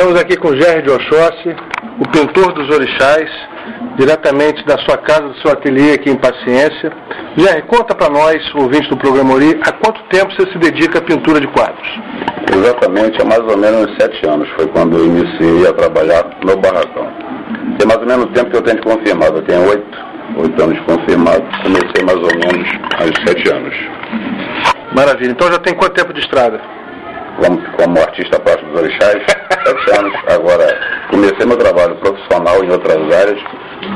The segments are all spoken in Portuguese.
Estamos aqui com Gerry de Oxóssi, o pintor dos orixás, diretamente da sua casa, do seu ateliê aqui em Paciência. Gerry, conta para nós, ouvintes do programa Ori, há quanto tempo você se dedica à pintura de quadros? Exatamente, há mais ou menos sete anos foi quando eu iniciei a trabalhar no barracão. Tem mais ou menos o tempo que eu tenho de confirmado, eu tenho oito, oito anos confirmado, comecei mais ou menos há sete anos. Maravilha, então já tem quanto tempo de estrada? Como, como artista plástico dos orixás, sete anos. Agora, comecei meu trabalho profissional em outras áreas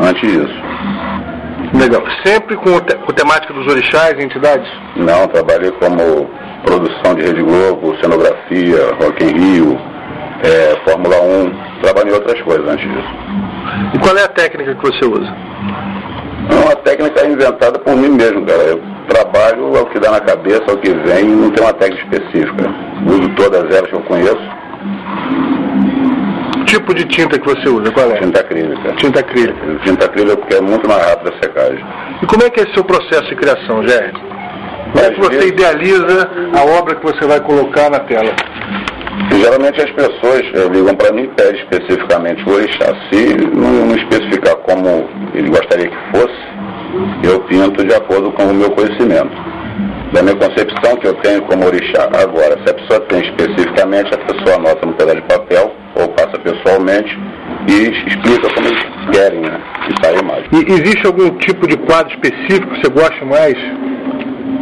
antes disso. Legal. Sempre com, te, com temática dos orixás e entidades? Não, trabalhei como produção de Rede Globo, cenografia, Rock in Rio, é, Fórmula 1. Trabalhei em outras coisas antes disso. E qual é a técnica que você usa? É uma técnica inventada por mim mesmo, cara. Eu trabalho ao que dá na cabeça, ao que vem, não tem uma técnica específica. Uso todas elas que eu conheço. Tipo de tinta que você usa, qual é? Tinta acrílica. Tinta acrílica. Tinta acrílica porque é muito mais rápida a secagem. E como é que é o seu processo de criação, Jair? Como é que você idealiza a obra que você vai colocar na tela? Geralmente as pessoas eh, ligam para mim e pedem especificamente o orixá. Se não, não especificar como ele gostaria que fosse, eu pinto de acordo com o meu conhecimento. Da minha concepção que eu tenho como orixá. Agora, se a pessoa tem especificamente, a pessoa anota no pedaço de papel ou passa pessoalmente e explica como eles querem, né? E sai a imagem. E existe algum tipo de quadro específico que você gosta mais?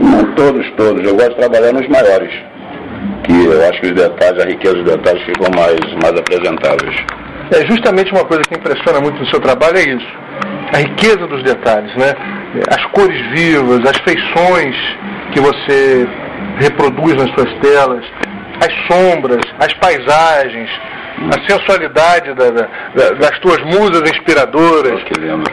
Não todos, todos. Eu gosto de trabalhar nos maiores. Que eu acho que os detalhes, a riqueza dos detalhes ficam mais, mais apresentáveis. É justamente uma coisa que impressiona muito no seu trabalho é isso a riqueza dos detalhes, né? As cores vivas, as feições que você reproduz nas suas telas, as sombras, as paisagens, a sensualidade da, da, das tuas musas inspiradoras. Que lindo.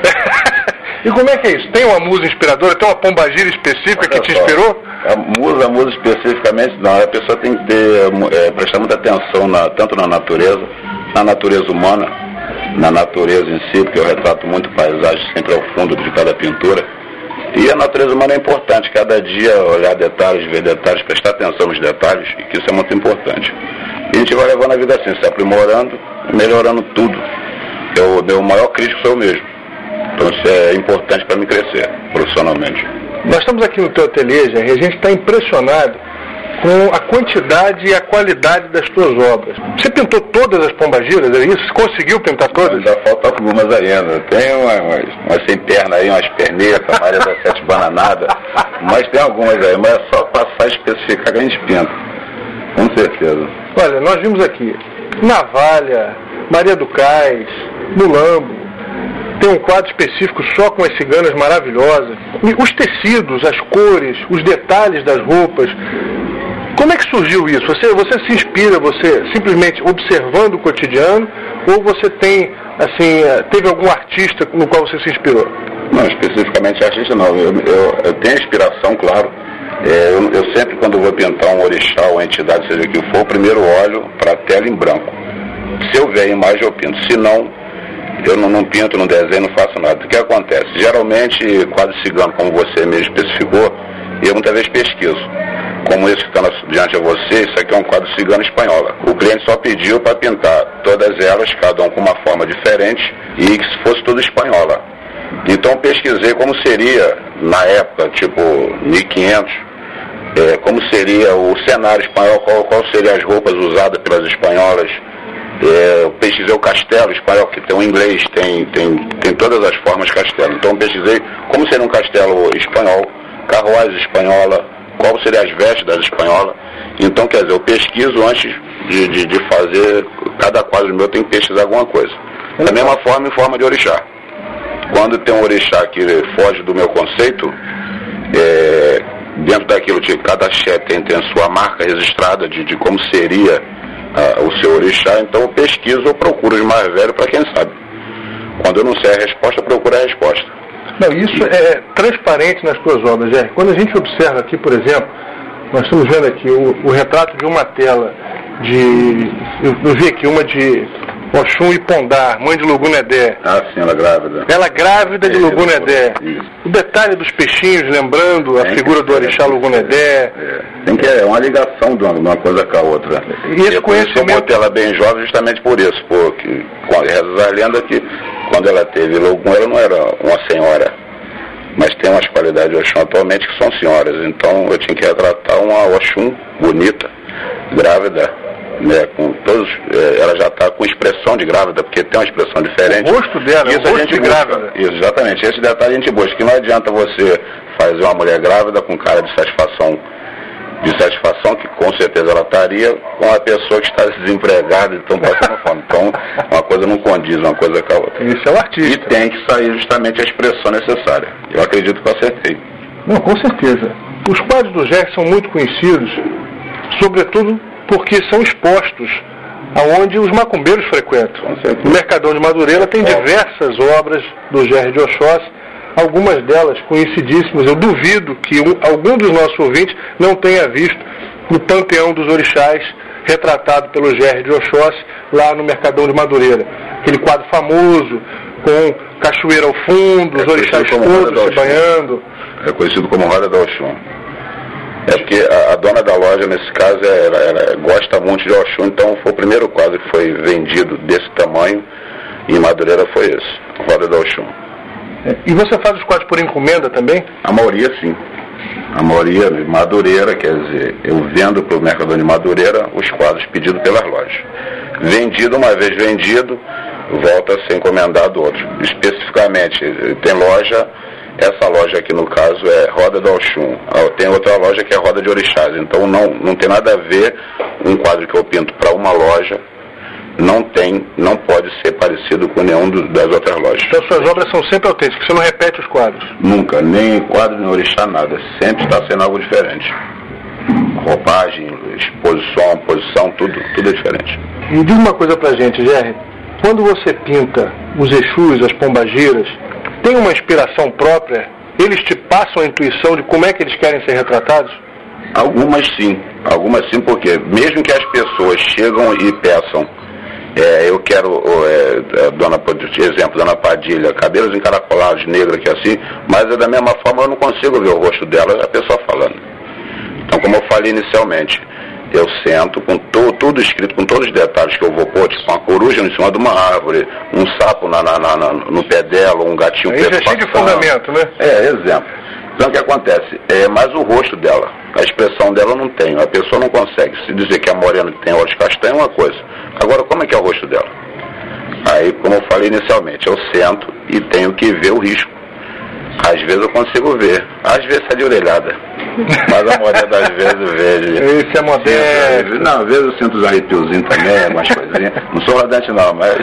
e como é que é isso? Tem uma musa inspiradora? Tem uma pombagira específica Olha que te inspirou? A musa, a musa especificamente não. A pessoa tem que ter, é, prestar muita atenção na, tanto na natureza, na natureza humana, na natureza em si, porque eu retrato muito paisagem sempre ao fundo de cada pintura. E a natureza humana é importante, cada dia olhar detalhes, ver detalhes, prestar atenção nos detalhes, e que isso é muito importante. E a gente vai levando a vida assim, se aprimorando, melhorando tudo. Eu, meu maior crítico sou eu mesmo. Então isso é importante para me crescer profissionalmente. Nós estamos aqui no teu ateliê, e a gente está impressionado com a quantidade e a qualidade das suas obras. Você pintou todas as pombagiras, é isso? Conseguiu pintar todas? Ainda falta algumas ainda. Tem umas, umas, sem perna aí, umas pernetas, Maria das Sete Bananadas. Mas tem algumas aí, mas é só passar e especificar que a gente pinta. Com certeza. Olha, nós vimos aqui Navalha, Maria do Cais, Mulambo, tem um quadro específico só com as ciganas maravilhosas. E os tecidos, as cores, os detalhes das roupas. Como é que surgiu isso? Você, você se inspira, você simplesmente observando o cotidiano, ou você tem, assim, eh, teve algum artista no qual você se inspirou? Não, especificamente artista não. Eu, eu, eu tenho inspiração, claro. É, eu, eu, sempre, quando vou pintar um orixá ou uma entidade, seja o que for, primeiro olho para a tela em branco. Se eu ver a imagem, eu pinto. Se não, eu não, não, pinto, não desenho, não faço nada. O que acontece? Geralmente, quadro cigano, como você mesmo especificou, eu muitas vezes pesquiso como esse que está diante de você, isso aqui é um quadro cigano espanhola. O cliente só pediu para pintar todas elas, cada um com uma forma diferente, e que fosse tudo espanhola. Então pesquisei como seria, na época, tipo 1500, é, como seria o cenário espanhol, qual, qual seriam as roupas usadas pelas espanholas. É, pesquisei o castelo espanhol, que tem o inglês, tem, tem, tem todas as formas castelo. Então pesquisei como seria um castelo espanhol, carruagem espanhola, qual seria as vestes das espanholas. Então, quer dizer, eu pesquiso antes de, de, de fazer, cada quadro meu tem que pesquisar alguma coisa. Da mesma forma, em forma de orixá. Quando tem um orixá que foge do meu conceito, é, dentro daquilo de cada axé tem, tem a sua marca registrada de, de como seria o seu orixá, então eu pesquiso ou procuro os mais velhos para quem sabe. Quando eu não sei a resposta, procuro a resposta. Não, isso é transparente nas suas obras, é. Quando a gente observa aqui, por exemplo, nós estamos vendo aqui o, o retrato de uma tela de. Eu, eu, vi aqui uma de Oxum e Pondar, mãe de Lugunedé. Ah, sim, ela grávida. Ela grávida é, de Lugunedé. O detalhe dos peixinhos, lembrando a é, figura do orixá Lugunedé. É. Tem que é uma ligação de uma, coisa com a outra. E esse eu conhecimento... Eu ela bem jovem justamente por isso, porque reza a lenda que quando ela teve Logum, ela não era uma senhora, mas tem umas qualidades de Oxum atualmente que são senhoras. Então eu tinha que retratar uma Oxum bonita, grávida, né, com todos, é, ela já está com expressão de grávida, porque tem uma expressão diferente. O rosto dela, isso o rosto a gente de grávida. Isso, exatamente. Esse detalhe a gente busca, que não adianta você fazer uma mulher grávida com cara de satisfação de satisfação que com certeza ela estaria com a pessoa que está desempregada e estão passando fome. Então, uma coisa não condiz uma coisa com a outra. Isso é o artista. E tem que sair justamente a expressão necessária. Eu acredito que eu acertei. Não, com certeza. Os quadros do Jack são muito conhecidos, sobretudo porque são expostos aonde os macumbeiros frequentam. O Mercadão de Madureira tem diversas obras do Gerry de Oxóssi algumas delas conhecidíssimas. Eu duvido que um, algum dos nossos ouvintes não tenha visto o Panteão dos Orixás retratado pelo Gerry de Oxóssi lá no Mercadão de Madureira. Aquele quadro famoso, com cachoeira ao fundo, é os orixás todos se banhando. É conhecido como Roda da Oxum. É porque a, a, dona da loja, nesse caso, é, ela, ela, gosta muito de Oxum, então foi o primeiro quadro que foi vendido desse tamanho em Madureira foi esse, Roda da Oxum. E você faz os quadros por encomenda também? A maioria sim. A maioria Madureira, quer dizer, eu vendo para o Mercador de Madureira os quadros pedidos pelas lojas. Vendido, uma vez vendido, volta a ser encomendado outro. Especificamente, tem loja, essa loja aqui no caso é Roda do Oxum. Ah, tem outra loja que é Roda de Orixás. Então não, não tem nada a ver um quadro que eu pinto para uma loja não tem, não pode ser parecido com nenhum do, das outras lojas. Então suas obras são sempre autênticas, você não repete os quadros? Nunca, nem quadro, nem orixá, nada. Sempre está sendo algo diferente. Roupagem, exposição, posição, tudo, tudo é diferente. E diz uma coisa pra gente, Jerry. Quando você pinta os Exus, as pombagiras, tem uma inspiração própria? Eles te passam a intuição de como é que eles querem ser retratados? Algumas sim, algumas sim, porque mesmo que as pessoas chegam e peçam é, eu quero, é, é dona, exemplo, dona Padilha, cabelos encaracolados, negra que assim, mas é da mesma forma eu não consigo ver o rosto dela, a pessoa falando. Então, como eu falei inicialmente, eu sento com to, tudo escrito, com todos os detalhes que eu vou pôr, tipo uma coruja em cima de uma árvore, um sapo na, na, na, no pé dela, um gatinho Aí preto. é cheio de fundamento, né? É, exemplo. Então o que acontece? É mais o rosto dela. A expressão dela não tenho. A pessoa não consegue. Se dizer que a morena tem olhos castanhos é uma coisa. Agora, como é que é o rosto dela? Aí, como eu falei inicialmente, eu sento e tenho que ver o risco. Às vezes eu consigo ver, às vezes é de orelhada. Mas a maioria das vezes eu vejo. Esse é moderno. Não, às vezes eu sinto os arrepiozinhos também, algumas coisinhas. Não sou rodante não, mas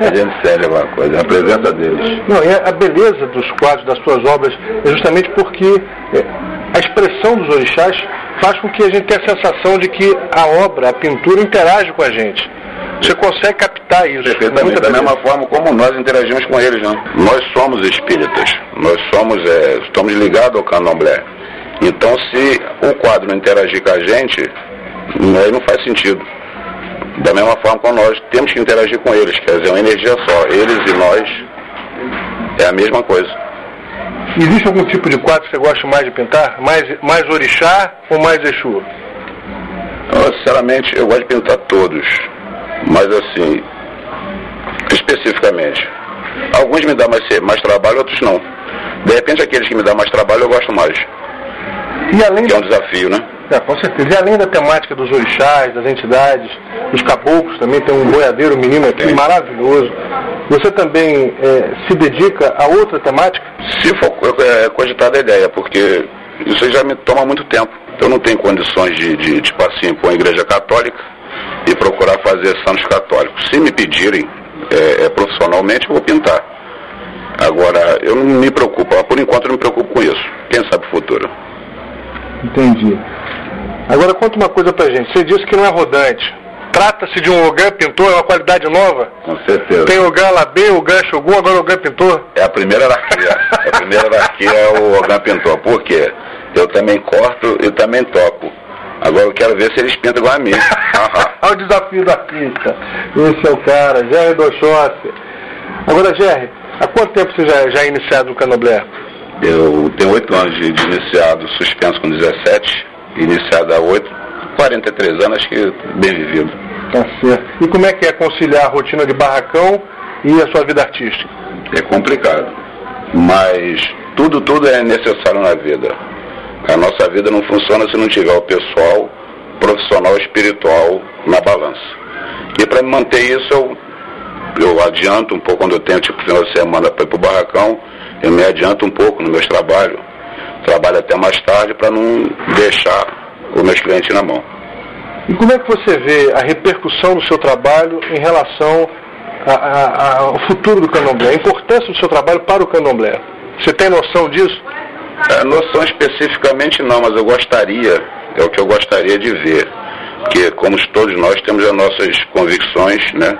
a gente sente alguma coisa, a presença deles. Não, e a beleza dos quadros, das suas obras, é justamente porque é, a expressão dos orixás faz com que a gente tenha a sensação de que a obra, a pintura, interage com a gente. Você consegue captar isso. Perfeitamente. Da mesma forma como nós interagimos com eles, não? Nós somos espíritas. Nós somos, é, estamos ligados ao candomblé. Então, se o quadro não interagir com a gente, aí não faz sentido. Da mesma forma como nós temos que interagir com eles, quer dizer, uma energia só. Eles e nós é a mesma coisa. Existe algum tipo de quadro que você gosta mais de pintar? Mais, mais orixá ou mais Exu? Eu, sinceramente, eu gosto de pintar todos. Mas assim, especificamente, alguns me dão mais, mais trabalho, outros não. De repente aqueles que me dão mais trabalho eu gosto mais. E além que é um desafio, né? É, com certeza. E além da temática dos orixás, das entidades, dos caboclos, também tem um boiadeiro, um menino aqui maravilhoso. Você também é, se dedica a outra temática? Se for é, cogitada a ideia, porque isso já me toma muito tempo. Eu não tenho condições de, de tipo assim, pôr a igreja católica e procurar fazer santos católicos. Se me pedirem é, é, profissionalmente, eu vou pintar. Agora, eu não me preocupo, por enquanto eu não me preocupo com isso. Quem sabe o futuro. Entendi. Agora conta uma coisa pra gente. Você disse que não é rodante. Trata-se de um Ogan pintor, é uma qualidade nova? Com certeza. Tem Ogan Labê, Ogan Shogun, agora o Ogan pintor? É a primeira hierarquia. a primeira hierarquia é o Ogan pintor. Por quê? Eu também corto e também toco. Agora eu quero ver se eles pintam igual a mim. Olha o desafio da pinta. Esse é o cara, Jerry Doxossi. Agora, Jerry, há quanto tempo você já, já é iniciado no Canoblé? Eu tenho oito anos de, de, iniciado, suspenso com 17, iniciada há 8, 43 anos, acho que bem vivido. Tá certo. E como é que é conciliar a rotina de barracão e a sua vida artística? É complicado, mas tudo, tudo é necessário na vida. A nossa vida não funciona se não tiver o pessoal, profissional, espiritual na balança. E para me manter isso, eu, eu adianto um pouco quando eu tenho tipo final de semana para ir para o barracão, eu me adianto um pouco no meu trabalho. Trabalho até mais tarde para não deixar os meus clientes na mão. E como é que você vê a repercussão do seu trabalho em relação a, a, ao futuro do candomblé, a importância do seu trabalho para o candomblé? Você tem noção disso? É, noção especificamente não, mas eu gostaria, é o que eu gostaria de ver. Porque, como todos nós, temos as nossas convicções, né?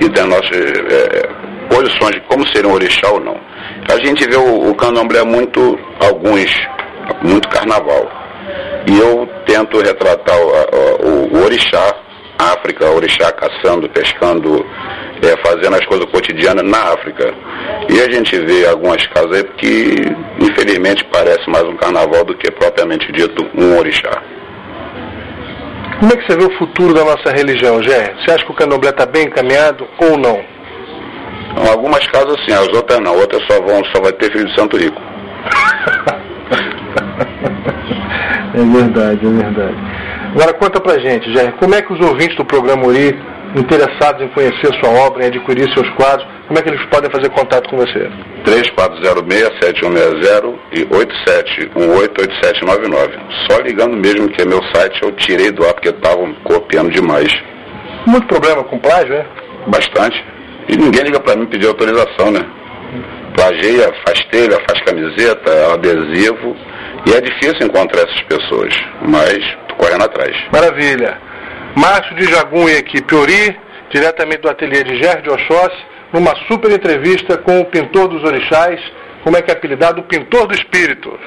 E das nossas é, posições de como ser um orixá ou não. A gente vê o, o candomblé muito, alguns, muito carnaval. E eu tento retratar o, o, o orixá, África, orixá caçando, pescando, é, fazendo as coisas cotidianas na África. E a gente vê algumas casas que, infelizmente, parece mais um carnaval do que propriamente dito um orixá. Como é que você vê o futuro da nossa religião, Gé? Você acha que o candomblé está bem encaminhado ou não? Então, algumas casas sim, as outras não. Outras só vão, só vai ter filho de Santo Rico. é verdade, é verdade. Agora conta pra gente, Jair, como é que os ouvintes do programa Uri, interessados em conhecer sua obra, em adquirir seus quadros, como é que eles podem fazer contato com você? 3406-7160 e 87188799. Só ligando mesmo que é meu site, eu tirei do ar porque estavam copiando demais. Muito problema com plágio, é? Bastante. E ninguém liga para mim pedir autorização, né? Plageia, faz telha, faz camiseta, adesivo. E é difícil encontrar essas pessoas, mas correndo atrás. Maravilha. Márcio de Jagum e equipe Ori, diretamente do ateliê de Gerard Oxóssi, numa super entrevista com o pintor dos orixás, como é que é apelidado? O pintor do espírito.